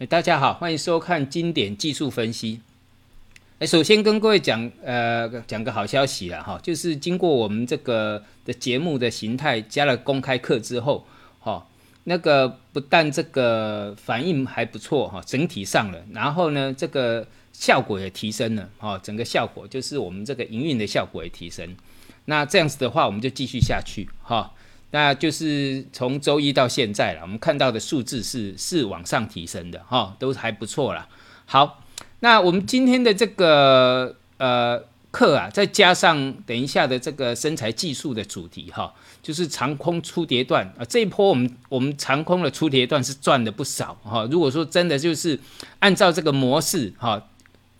哎，大家好，欢迎收看经典技术分析。哎，首先跟各位讲，呃，讲个好消息了哈，就是经过我们这个的节目的形态加了公开课之后，哈，那个不但这个反应还不错哈，整体上了，然后呢，这个效果也提升了，哈，整个效果就是我们这个营运的效果也提升。那这样子的话，我们就继续下去，哈。那就是从周一到现在了，我们看到的数字是是往上提升的哈，都还不错啦。好，那我们今天的这个呃课啊，再加上等一下的这个身材技术的主题哈，就是长空出跌段啊，这一波我们我们长空的出跌段是赚的不少哈。如果说真的就是按照这个模式哈，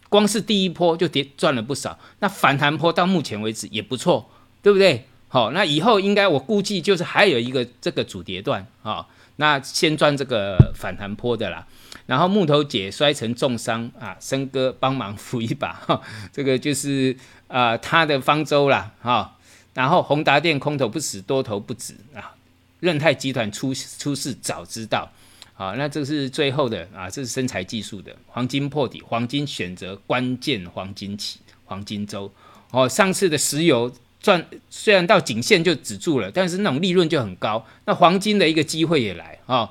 光是第一波就跌赚了不少，那反弹波到目前为止也不错，对不对？好，那以后应该我估计就是还有一个这个主跌段啊，那先赚这个反弹坡的啦，然后木头姐摔成重伤啊，森哥帮忙扶一把，哈，这个就是啊他的方舟啦，哈，然后宏达电空头不死多头不止啊，润泰集团出出事早知道，好，那这是最后的啊，这是身材技术的黄金破底，黄金选择关键黄金期黄金周，哦，上次的石油。赚虽然到颈线就止住了，但是那种利润就很高。那黄金的一个机会也来啊。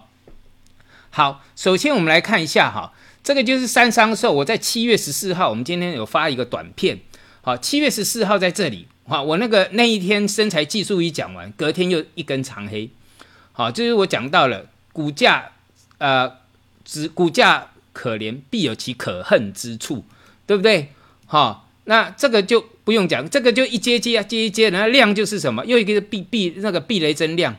好，首先我们来看一下哈，这个就是三商寿。我在七月十四号，我们今天有发一个短片。好，七月十四号在这里。好，我那个那一天身材技术一讲完，隔天又一根长黑。好，就是我讲到了股价，呃，只股价可怜，必有其可恨之处，对不对？好。那这个就不用讲，这个就一接接啊，接一接，然后量就是什么，又一个避避那个避雷针量，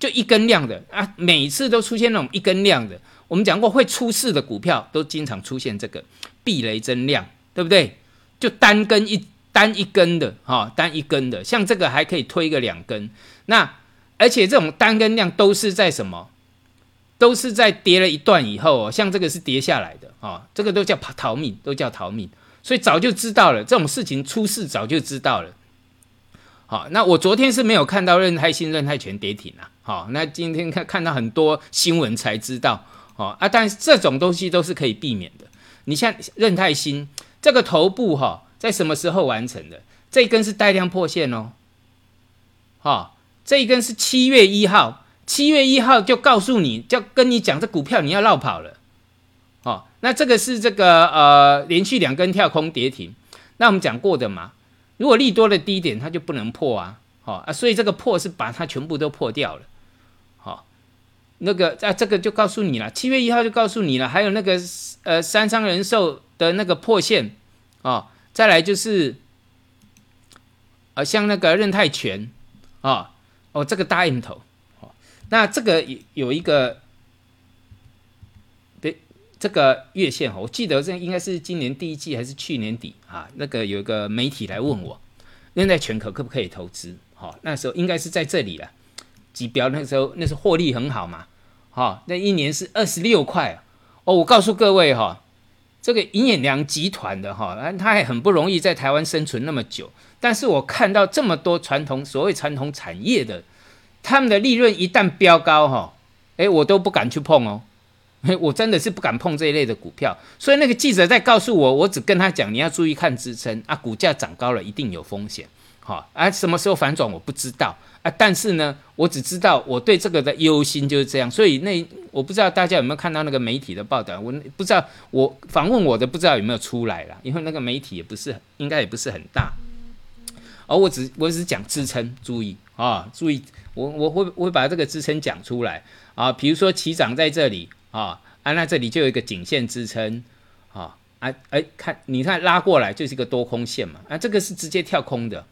就一根量的啊，每次都出现那种一根量的。我们讲过会出事的股票都经常出现这个避雷针量，对不对？就单根一单一根的哈，单一根的，像这个还可以推个两根。那而且这种单根量都是在什么？都是在跌了一段以后哦，像这个是跌下来的啊，这个都叫逃命，都叫逃命。所以早就知道了，这种事情出事早就知道了。好，那我昨天是没有看到任泰新、任泰全跌停啊。好，那今天看看到很多新闻才知道。哦啊，但是这种东西都是可以避免的。你像任泰新这个头部哈，在什么时候完成的？这一根是带量破线哦。哈，这一根是七月一号，七月一号就告诉你，就跟你讲这股票你要绕跑了。哦，那这个是这个呃，连续两根跳空跌停，那我们讲过的嘛，如果利多的低点它就不能破啊，好啊，所以这个破是把它全部都破掉了，好，那个啊这个就告诉你了，七月一号就告诉你了，还有那个呃三商人寿的那个破线哦，再来就是呃像那个任泰全啊，哦这个大印头，好，那这个有有一个。这个月线哈，我记得这应该是今年第一季还是去年底啊？那个有一个媒体来问我，现在全可可不可以投资？哈，那时候应该是在这里了，指标那时候那是获利很好嘛，哈，那一年是二十六块哦。我告诉各位哈，这个银眼良集团的哈，他还很不容易在台湾生存那么久，但是我看到这么多传统所谓传统产业的，他们的利润一旦飙高哈，哎，我都不敢去碰哦。我真的是不敢碰这一类的股票，所以那个记者在告诉我，我只跟他讲，你要注意看支撑啊，股价涨高了一定有风险，好啊，什么时候反转我不知道。啊，但是呢，我只知道我对这个的忧心就是这样，所以那我不知道大家有没有看到那个媒体的报道，我不知道我访问我的不知道有没有出来了，因为那个媒体也不是应该也不是很大，而我只我只讲支撑，注意啊，注意我我会我会把这个支撑讲出来。啊，比如说起涨在这里。啊啊，那这里就有一个颈线支撑，啊啊哎，看你看拉过来就是一个多空线嘛，啊这个是直接跳空的，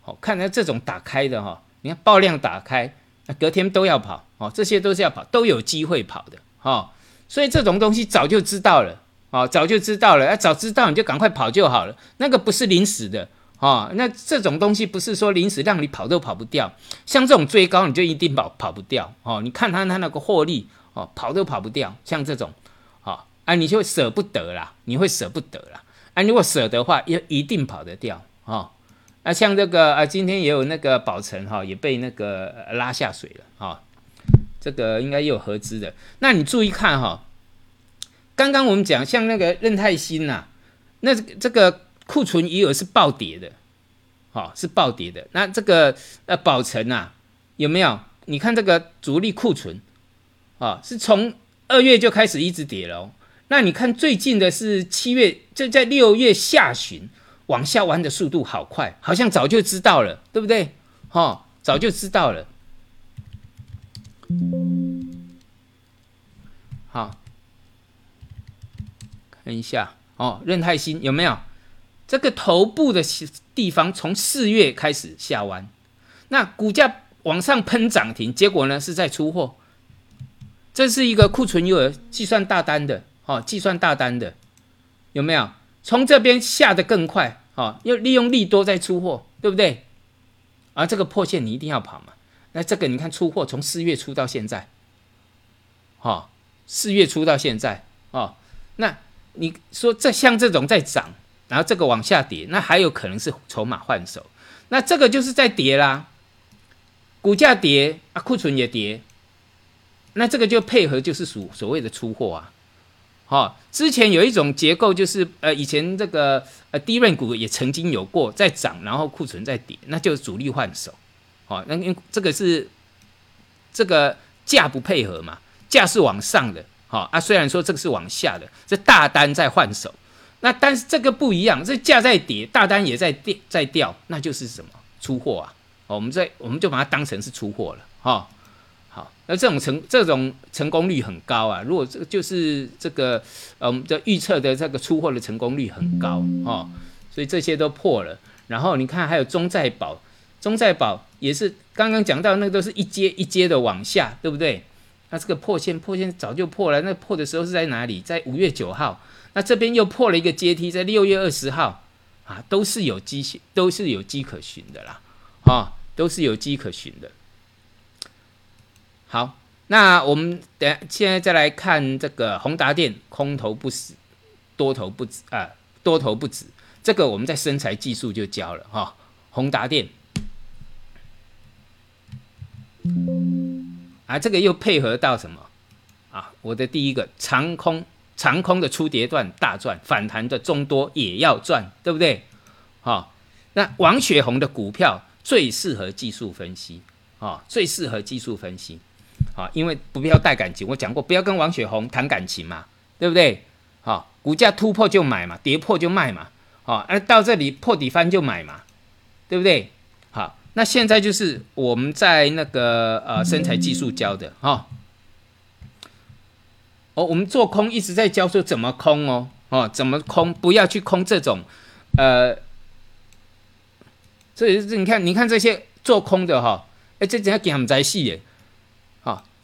好，看到这种打开的哈，你看爆量打开，那隔天都要跑，哦，这些都是要跑，都有机会跑的，哈，所以这种东西早就知道了，哦，早就知道了，啊早知道你就赶快跑就好了，那个不是临时的，哦，那这种东西不是说临时让你跑都跑不掉，像这种追高你就一定跑跑不掉，哦，你看它它那个获利。哦，跑都跑不掉，像这种，好啊，你就舍不得啦，你会舍不得啦，啊，如果舍得话，也一定跑得掉，哦，啊，像这个啊，今天也有那个宝成哈，也被那个拉下水了，哈，这个应该也有合资的，那你注意看哈，刚刚我们讲像那个任泰新呐，那这个库存余额是暴跌的，好是暴跌的。那这个呃宝成啊有没有？你看这个主力库存啊，是从二月就开始一直跌了。那你看最近的是七月，就在六月下旬往下弯的速度好快，好像早就知道了，对不对？哈，早就知道了。好，看一下哦，任泰新有没有这个头部的地方从四月开始下弯，那股价往上喷涨停，结果呢是在出货，这是一个库存余额计算大单的。哦，计算大单的有没有从这边下的更快？哦，又利用利多在出货，对不对？而这个破线你一定要跑嘛。那这个你看出货从四月初到现在，哦，四月初到现在哦，那你说这像这种在涨，然后这个往下跌，那还有可能是筹码换手。那这个就是在跌啦，股价跌啊，库存也跌，那这个就配合就是所所谓的出货啊。好，之前有一种结构，就是呃，以前这个呃低润股也曾经有过在涨，然后库存在跌，那就是主力换手。好，那因这个是这个价不配合嘛，价是往上的，好啊，虽然说这个是往下的，这大单在换手，那但是这个不一样，这价在跌，大单也在跌在掉，那就是什么出货啊？我们在我们就把它当成是出货了，哈。那这种成这种成功率很高啊！如果这就是这个，呃，我们的预测的这个出货的成功率很高哦，所以这些都破了。然后你看还有中债宝，中债宝也是刚刚讲到那个都是一阶一阶的往下，对不对？那这个破线破线早就破了，那破的时候是在哪里？在五月九号。那这边又破了一个阶梯，在六月二十号啊，都是有机都是有机可循的啦，啊，都是有机可循的。好，那我们等现在再来看这个宏达电，空头不死，多头不止啊，多头不止。这个我们在生材技术就教了哈。宏达电啊，这个又配合到什么啊？我的第一个长空，长空的初跌段大赚，反弹的中多也要赚，对不对？好，那王雪红的股票最适合技术分析啊，最适合技术分析。啊，因为不必要带感情，我讲过，不要跟王雪红谈感情嘛，对不对？好，股价突破就买嘛，跌破就卖嘛，好，而到这里破底翻就买嘛，对不对？好，那现在就是我们在那个呃身材技术教的哈，哦，我们做空一直在教说怎么空哦，哦，怎么空，不要去空这种，呃，所以是你看，你看这些做空的哈，哎，这怎样给他们在戏耶？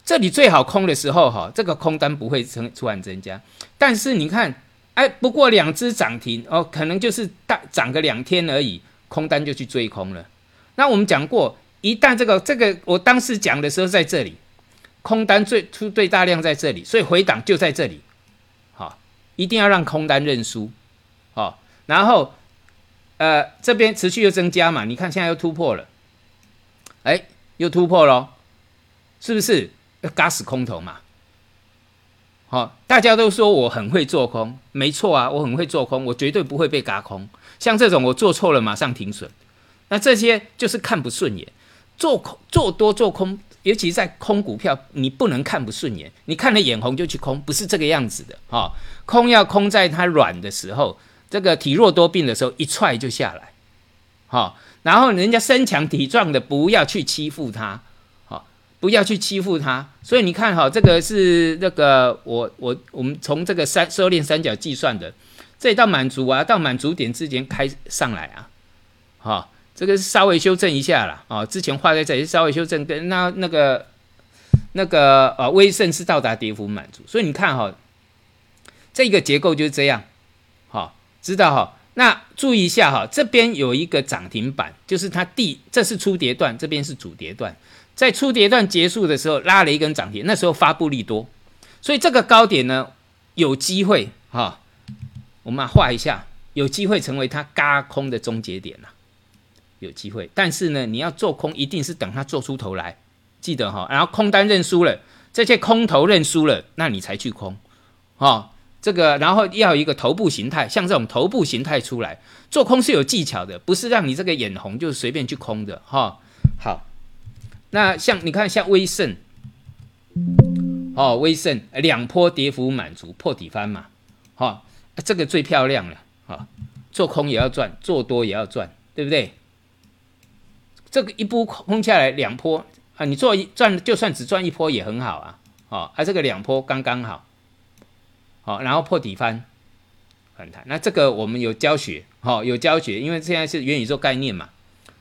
这里最好空的时候，哈，这个空单不会增突然增加。但是你看，哎，不过两只涨停哦，可能就是大涨个两天而已，空单就去追空了。那我们讲过，一旦这个这个，我当时讲的时候在这里，空单最出最大量在这里，所以回档就在这里，好，一定要让空单认输，好，然后呃这边持续又增加嘛，你看现在又突破了，哎，又突破了，是不是？嘎死空头嘛，好，大家都说我很会做空，没错啊，我很会做空，我绝对不会被嘎空。像这种我做错了马上停损，那这些就是看不顺眼。做空做多做空，尤其在空股票，你不能看不顺眼，你看了眼红就去空，不是这个样子的哈。空要空在它软的时候，这个体弱多病的时候一踹就下来，好，然后人家身强体壮的不要去欺负他。不要去欺负他，所以你看哈，这个是那个我我我们从这个三收敛三角计算的，这到满足啊，到满足点之前开上来啊，哈，这个稍微修正一下了啊，之前画在这里稍微修正，跟那那个那个呃微胜是到达跌幅满足，所以你看哈，这个结构就是这样，好，知道哈，那注意一下哈，这边有一个涨停板，就是它第这是初跌段，这边是主跌段。在初跌段结束的时候拉了一根涨停，那时候发布利多，所以这个高点呢有机会哈，我们画一下，有机会成为它嘎空的终结点呐，有机会。但是呢，你要做空一定是等它做出头来，记得哈。然后空单认输了，这些空头认输了，那你才去空，哈。这个然后要一个头部形态，像这种头部形态出来做空是有技巧的，不是让你这个眼红就随便去空的哈。好，那像你看像威盛，哦，威盛两波跌幅满足破底翻嘛，哈，这个最漂亮了，哈，做空也要赚，做多也要赚，对不对？这个一波空下来两波啊，你做一赚就算只赚一波也很好啊，哦，啊这个两波刚刚好。好，然后破底翻反弹，那这个我们有教学，好有教学，因为现在是元宇宙概念嘛，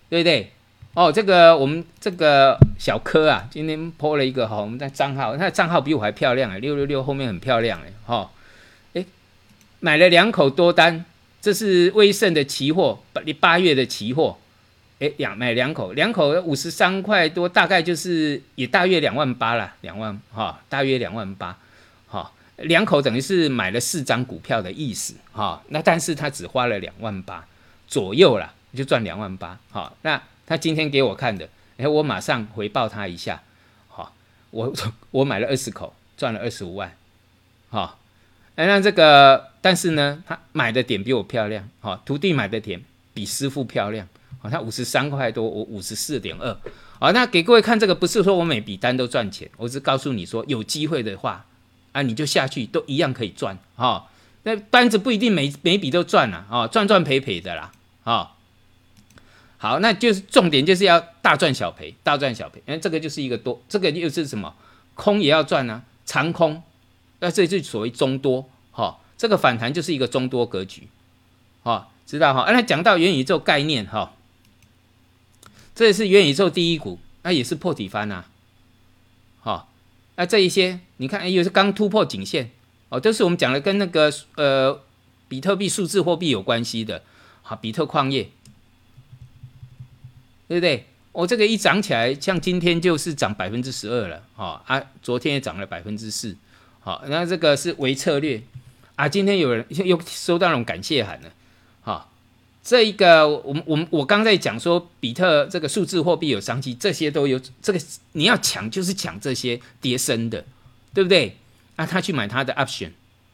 对不对？哦，这个我们这个小柯啊，今天破了一个哈，我们的账号，他的账号比我还漂亮哎，六六六后面很漂亮哎，哈，哎，买了两口多单，这是威盛的期货，八八月的期货，哎，两买两口，两口五十三块多，大概就是也大约两万八了，两万哈，大约两万八，哈。两口等于是买了四张股票的意思，哈，那但是他只花了两万八左右啦，就赚两万八，好，那他今天给我看的，哎，我马上回报他一下，好，我 我买了二十口，赚了二十五万，好，哎，那这个，但是呢，他买的点比我漂亮，好，徒弟买的点比师傅漂亮，好，他五十三块多，我五十四点二，好，那给各位看这个，不是说我每笔单都赚钱，我是告诉你说，有机会的话。啊，你就下去都一样可以赚。哈，那单子不一定每每笔都赚了啊，赚赚赔赔的啦。啊。好，那就是重点就是要大赚小赔，大赚小赔。因为，这个就是一个多，这个又是什么？空也要赚啊，长空，那这就所谓中多哈。这个反弹就是一个中多格局，哈，知道哈？那讲到元宇宙概念哈，这也是元宇宙第一股，那也是破底翻呐，哈。那这一些，你看，又是刚突破颈线，哦，都是我们讲的跟那个呃比特币数字货币有关系的，好，比特矿业，对不对？我这个一涨起来，像今天就是涨百分之十二了，哦啊，昨天也涨了百分之四，好，那这个是微策略啊，今天有人又收到那种感谢函了，好。这一个，我们我们我刚在讲说，比特这个数字货币有商机，这些都有。这个你要抢，就是抢这些跌升的，对不对？啊，他去买他的 option，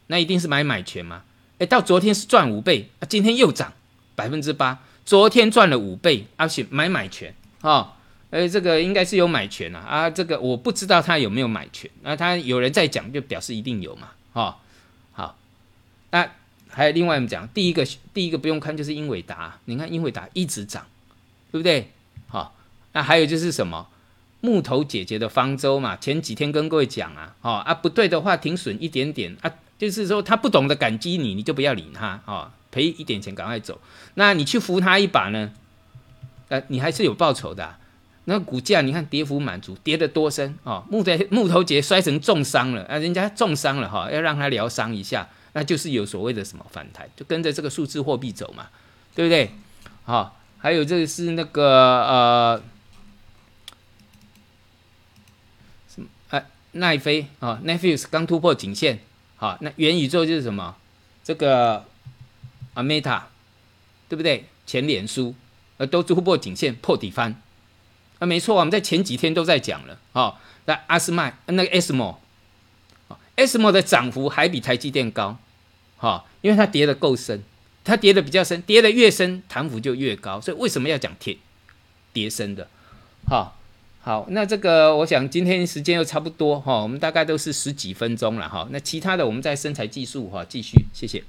那一定是买买权嘛。哎，到昨天是赚五倍，啊，今天又涨百分之八。昨天赚了五倍而且买买权，哈，呃，这个应该是有买权啊。啊，这个我不知道他有没有买权，那他有人在讲，就表示一定有嘛，哈，好，那。还有另外我们讲，第一个第一个不用看就是英伟达，你看英伟达一直涨，对不对？好，那还有就是什么木头姐姐的方舟嘛，前几天跟各位讲啊，哦啊不对的话停损一点点啊，就是说他不懂得感激你，你就不要理他啊，赔一点钱赶快走。那你去扶他一把呢，呃，你还是有报酬的。那股价你看跌幅满足，跌得多深啊？木头木头姐摔成重伤了啊，人家重伤了哈，要让他疗伤一下。那就是有所谓的什么反弹，就跟着这个数字货币走嘛，对不对？好，还有这个是那个呃，什么？哎，奈飞啊，Netflix 刚突破颈线，好，那元宇宙就是什么？这个啊，Meta，对不对？前脸书呃都突破颈线破底翻，啊，没错，我们在前几天都在讲了，哦，那阿斯麦那个 SMO，SMO 的涨幅还比台积电高，哈，因为它跌的够深，它跌的比较深，跌的越深，弹幅就越高，所以为什么要讲跌跌深的？哈，好，那这个我想今天时间又差不多哈，我们大概都是十几分钟了哈，那其他的我们在身材技术哈继续，谢谢。